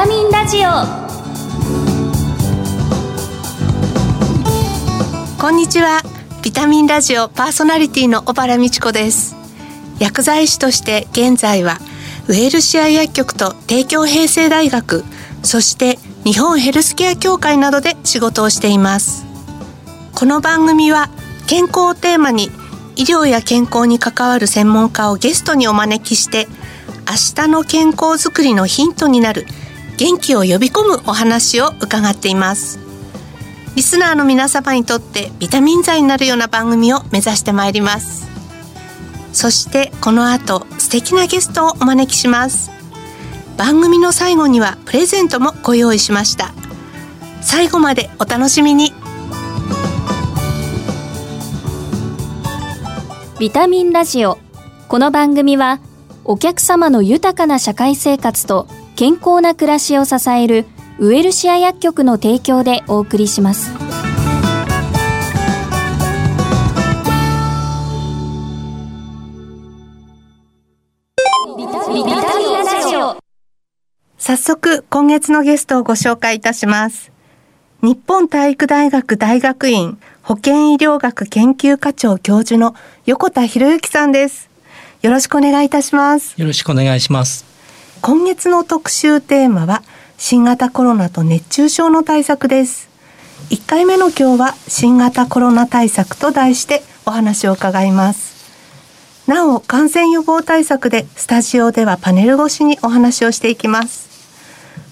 タミンラジオ。こんにちは。ビタミンラジオパーソナリティの小原美智子です。薬剤師として現在はウェルシア薬局と帝京平成大学そして日本ヘルスケア協会などで仕事をしています。この番組は健康をテーマに医療や健康に関わる専門家をゲストにお招きして明日の健康づくりのヒントになる元気を呼び込むお話を伺っています。リスナーの皆様にとってビタミン剤になるような番組を目指してまいります。そしてこの後素敵なゲストをお招きします。番組の最後にはプレゼントもご用意しました。最後までお楽しみに。ビタミンラジオ。この番組はお客様の豊かな社会生活と健康な暮らしを支えるウエルシア薬局の提供でお送りします。早速今月のゲストをご紹介いたします。日本体育大学大学院保健医療学研究課長教授の横田博之さんです。よろしくお願いいたします。よろしくお願いします今月の特集テーマは新型コロナと熱中症の対策です。1回目の今日は新型コロナ対策と題してお話を伺います。なお感染予防対策でスタジオではパネル越しにお話をしていきます。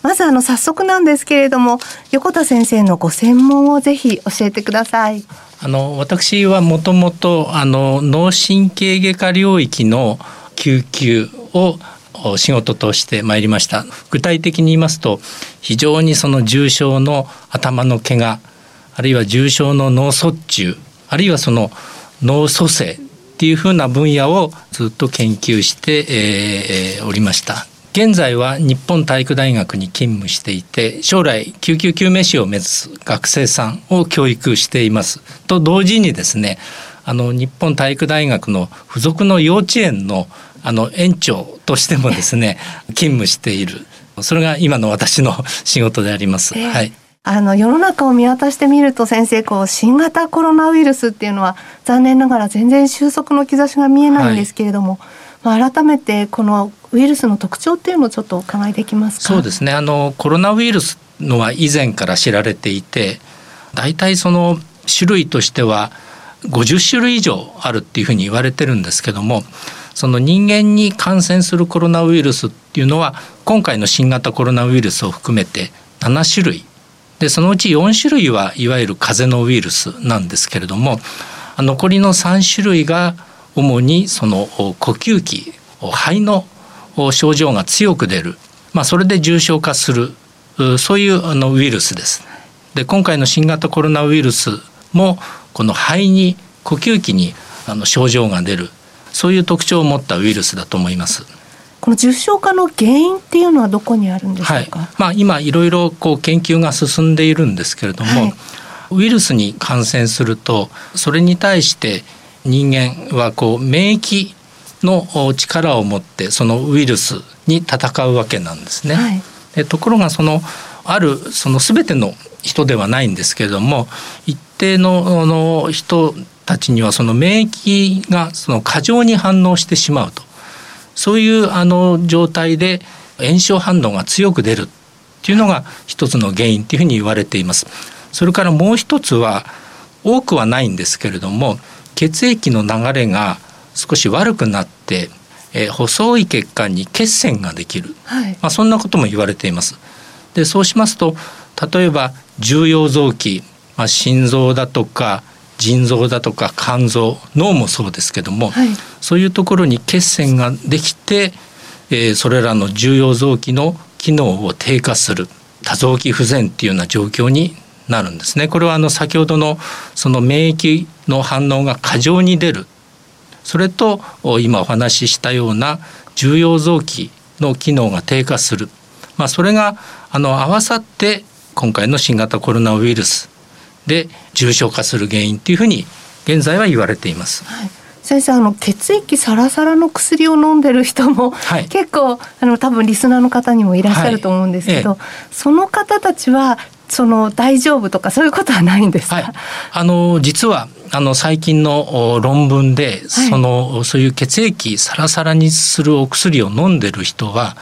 まずあの早速なんですけれども横田先生のご専門をぜひ教えてください。あの私はもともとあの脳神経外科領域の救急を仕事としてまいりました。具体的に言いますと非常にその重症の頭の怪我あるいは重症の脳卒中あるいはその脳蘇生っていうふうな分野をずっと研究して、えー、おりました。現在は日本体育大学に勤務していて将来救急救命士を目指す学生さんを教育しています。と同時にですねあの日本体育大学の付属の幼稚園のあの園長としてもですね勤務している。それが今の私の仕事であります。はい。あの世の中を見渡してみると先生こう新型コロナウイルスっていうのは残念ながら全然収束の兆しが見えないんですけれども、はい。まあ、改めてこのウイルスの特徴っていうのをちょっとお伺いできますか。そうですね。あのコロナウイルスのは以前から知られていて大体その種類としては50種類以上あるっていうふうに言われてるんですけどもその人間に感染するコロナウイルスっていうのは今回の新型コロナウイルスを含めて7種類。でそのうち4種類はいわゆる風邪のウイルスなんですけれども残りの3種類が主にその呼吸器肺の症状が強く出る、まあ、それで重症化するそういうあのウイルスです。で今回の新型コロナウイルスもこの肺に呼吸器にあの症状が出る。そういう特徴を持ったウイルスだと思います。この重症化の原因っていうのはどこにあるんでしょうか？はい、まあ今いろいろこう研究が進んでいるんですけれども、はい、ウイルスに感染するとそれに対して人間はこう免疫の力を持ってそのウイルスに戦うわけなんですね。はい、でところがそのあるその全ての人ではないんですけれども一定のの人たちにはその免疫がその過剰に反応してしまうとそういうあの状態で炎症反応が強く出るっていうのが一つの原因っていうふうに言われています。それからもう一つは多くはないんですけれども血液の流れが少し悪くなって、えー、細い血管に血栓ができる、はい、まあ、そんなことも言われています。でそうしますと例えば重要臓器、まあ、心臓だとか腎臓だとか肝臓脳もそうですけども、はい、そういうところに血栓ができて、えー、それらの重要臓器の機能を低下する多臓器不全っていうような状況になるんですね。これはあの先ほどのその免疫の反応が過剰に出る。それと今お話ししたような重要臓器の機能が低下する、まあ、それがあの合わさって今回の新型コロナウイルスで重症化する原因っていうふうに現在は言われています。はい。先生あの血液サラサラの薬を飲んでる人も、はい、結構あの多分リスナーの方にもいらっしゃると思うんですけど、はい。ええ、その方たちはその大丈夫とかそういうことはないんですか、はい、あの実はあの最近の論文で、そのそういう血液サラサラにするお薬を飲んでる人は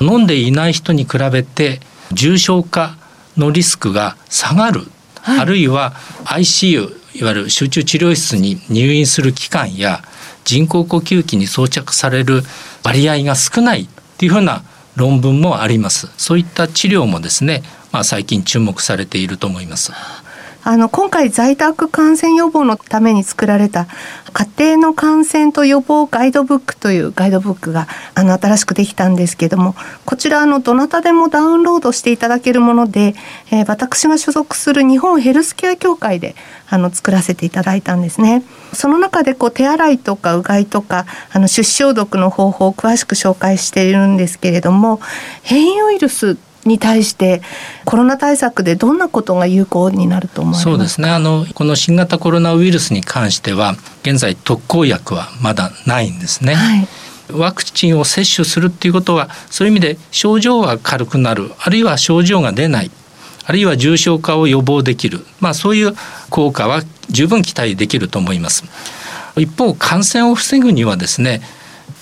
飲んでいない人に比べて重症化のリスクが下がる、あるいは ICU いわゆる集中治療室に入院する期間や人工呼吸器に装着される割合が少ないっていうふうな論文もあります。そういった治療もですね、まあ、最近注目されていると思います。あの今回在宅感染予防のために作られた家庭の感染と予防ガイドブックというガイドブックがあの新しくできたんですけどもこちらのどなたでもダウンロードしていただけるもので、えー、私が所属する日本ヘルスケア協会であの作らせていただいたんですね。その中でこう手洗いとかうがいとかあの手指消毒の方法を詳しく紹介しているんですけれども変異ウイルスに対してコロナ対策でどんなことが有効になると思いますそうですねあのこの新型コロナウイルスに関しては現在特効薬はまだないんですね。はいワクチンを接種するっていうことはそういう意味で症状は軽くなるあるいは症状が出ないあるいは重症化を予防できる、まあ、そういう効果は十分期待できると思います。一方感染を防ぐにはですね、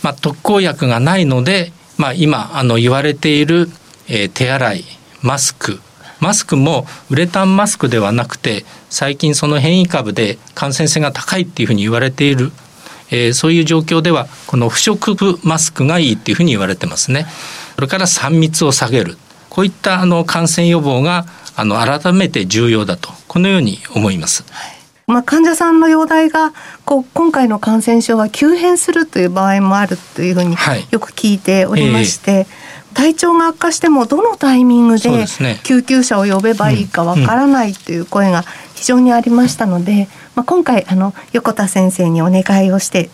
まあ、特効薬がないので、まあ、今あの言われているえー、手洗いマスクマスクもウレタンマスクではなくて最近その変異株で感染性が高いっていうふうに言われている、えー、そういう状況ではこの不織布マスクがいいっていうふうに言われてますね。それから3密を下げるこういったあの感染予防があの改めて重要だとこのように思います。まあ、患者さんの容体がこう今回の感染症は急変するという場合もあるというふうによく聞いておりまして、はいえー体調が悪化してもどのタイミングで救急車を呼べばいいかわからないという声が非常にありましたので、まあ、今回あの横田先生にお願いをして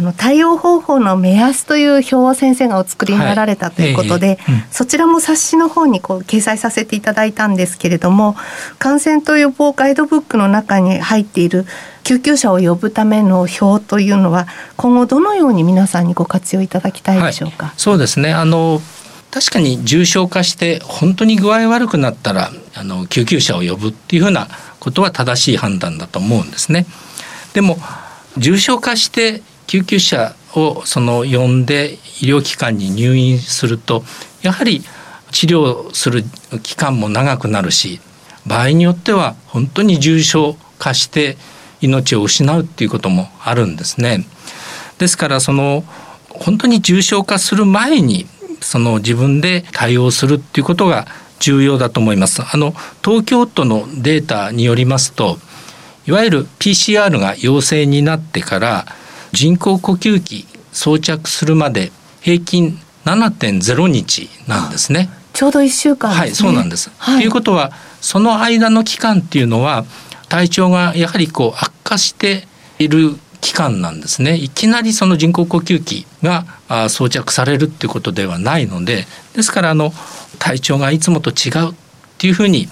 あの対応方法の目安という表を先生がお作りになられたということで、はいえーうん、そちらも冊子の方にこう掲載させていただいたんですけれども感染と予防ガイドブックの中に入っている救急車を呼ぶための表というのは今後どのように皆さんにご活用いただきたいでしょうか？はい、そうですねあの確かに重症化して本当に具合悪くなったらあの救急車を呼ぶっていうふうなことは正しい判断だと思うんですね。でも重症化して救急車をその呼んで医療機関に入院するとやはり治療する期間も長くなるし場合によっては本当に重症化して命を失うっていうこともあるんですね。ですからその本当に重症化する前にその自分で対応するっていうことが重要だと思います。あの東京都のデータによりますといわゆる PCR が陽性になってから人工呼吸器装着するまで平均7.0日なんですね。ちょうど1週間、ね、はい、そうなんです。と、はい、いうことはその間の期間っていうのは体調がやはりこう悪化している期間なんですねいきなりその人工呼吸器が装着されるっていうことではないのでですからあの体調がいつもと違うっていうふうに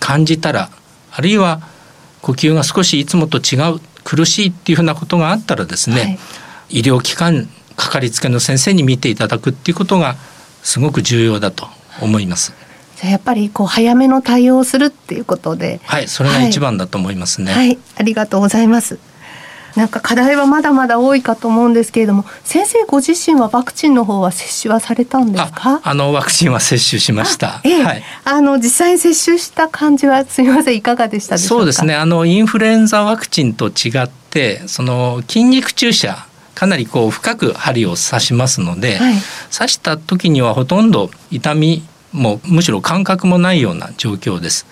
感じたらあるいは呼吸が少しいつもと違う苦しいっていうふうなことがあったらですね、はい、医療機関かかりつけの先生に見ていただくっていうことがすごく重要だと思います。じゃやっぱりこう早めの対応をするっていうことで、はいそれが一番だと思いますね。はい、はい、ありがとうございます。なんか課題はまだまだ多いかと思うんですけれども先生ご自身はワクチンの方は接種はされたんですか？あのワクチンは接種しました。ええ、はい、あの実際に接種した感じはすみません。いかがでしたでそうですね。あのインフルエンザワクチンと違ってその筋肉注射かなりこう深く針を刺しますので、はい、刺した時にはほとんど痛みもむしろ感覚もないような状況です。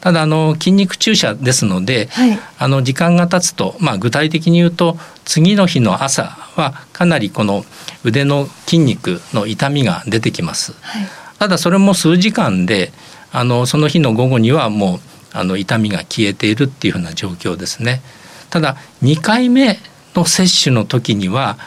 ただあの筋肉注射ですので、はい、あの時間が経つと、まあ、具体的に言うと次の日の朝はかなりこの腕の筋肉の痛みが出てきます。はい、ただそれも数時間であのその日の午後にはもうあの痛みが消えているっていうふうな状況ですね。ただ2回目の接種の時には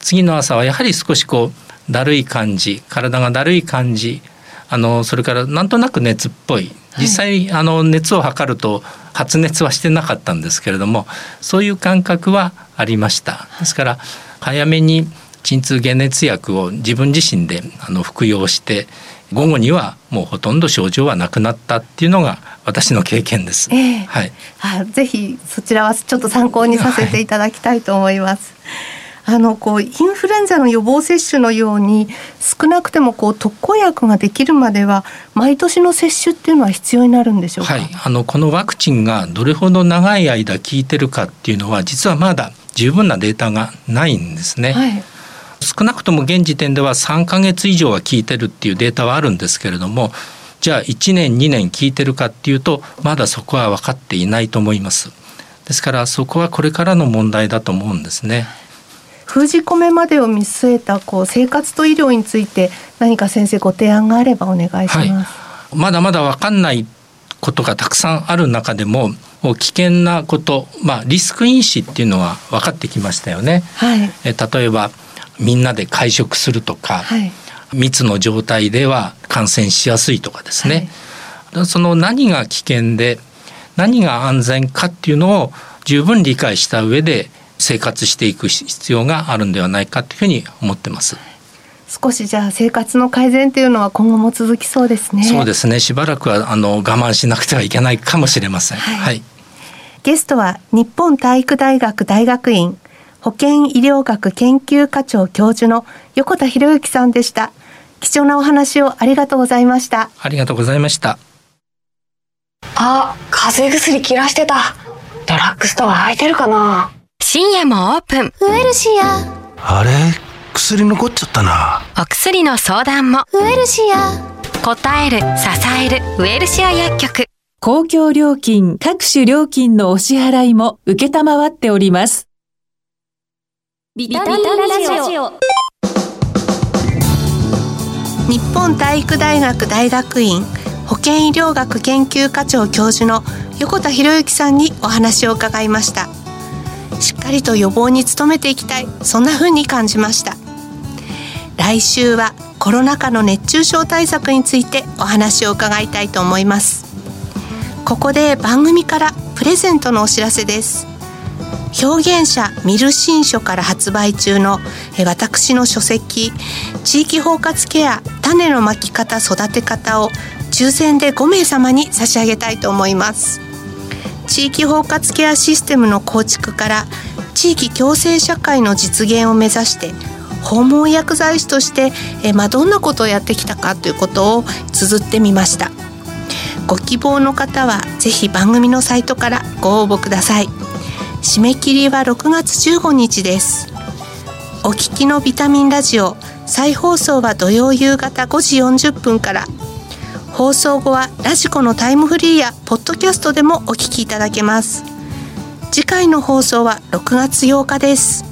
次の朝はやはり少しこうだるい感じ体がだるい感じあのそれからなんとなく熱っぽい実際、あの熱を測ると発熱はしてなかったんですけれどもそういう感覚はありましたですから早めに鎮痛解熱薬を自分自身であの服用して午後にはもうほとんど症状はなくなったっていうのが私の経験です。えー、はい。あ、ぜひそちらはちょっと参考にさせていただきたいと思います。はい、あのこうインフルエンザの予防接種のように少なくてもこう特効薬ができるまでは毎年の接種っていうのは必要になるんでしょうか？はい。あのこのワクチンがどれほど長い間効いてるかっていうのは実はまだ十分なデータがないんですね。はい。少なくとも現時点では3ヶ月以上は効いてるっていうデータはあるんですけれどもじゃあ1年2年効いてるかっていうとまだそこは分かっていないと思いますですからそこはこれからの問題だと思うんですね封じ込めまでを見据えたこう生活と医療について何か先生ご提案があればお願いします、はい、まだまだ分かんないことがたくさんある中でも危険なこと、まあ、リスク因子っていうのは分かってきましたよね。はい、え例えばみんなで会食するとか、はい、密の状態では感染しやすいとかですね、はい、その何が危険で何が安全かっていうのを十分理解した上で生活していく必要があるんではないかというふうに思ってます。少しじゃあ生活の改善というのは今後も続きそうですね。そうですね。しばらくはあの我慢しなくてはいけないかもしれません。はい。はい、ゲストは日本体育大学大学院保健医療学研究課長教授の横田博之さんでした。貴重なお話をありがとうございました。ありがとうございました。あ、風邪薬切らしてた。ドラッグストア空いてるかな深夜もオープン。ウエルシア。あれ？薬残っちゃったな。お薬の相談も。ウエルシア。答える、支える、ウエルシア薬局。公共料金、各種料金のお支払いも受けたまわっております。ビタミンラジオ日本体育大学大学院保健医療学研究課長教授の横田博之さんにお話を伺いましたしっかりと予防に努めていきたい。そんな風に感じました。来週はコロナ禍の熱中症対策についてお話を伺いたいと思います。ここで番組からプレゼントのお知らせです。表現者ミル新書から発売中の私の書籍地域包括ケア種のまき方育て方を抽選で5名様に差し上げたいと思います。地域包括ケアシステムの構築から地域共生社会の実現を目指して訪問薬剤師として、えまあ、どんなことをやってきたかということを綴ってみました。ご希望の方はぜひ番組のサイトからご応募ください。締め切りは6月15日です。お聞きのビタミンラジオ再放送は土曜夕方5時40分から放送後はラジコのタイムフリーやポッドキャストでもお聞きいただけます。次回の放送は6月8日です。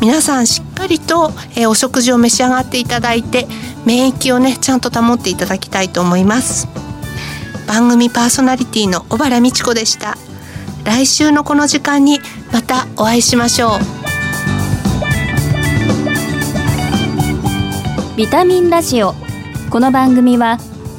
皆さんしっかりと、えお食事を召し上がっていただいて免疫をねちゃんと保っていただきたいと思います。番組パーソナリティの小原美智子でした。来週のこの時間にまたお会いしましょう。ビタミンラジオ。この番組は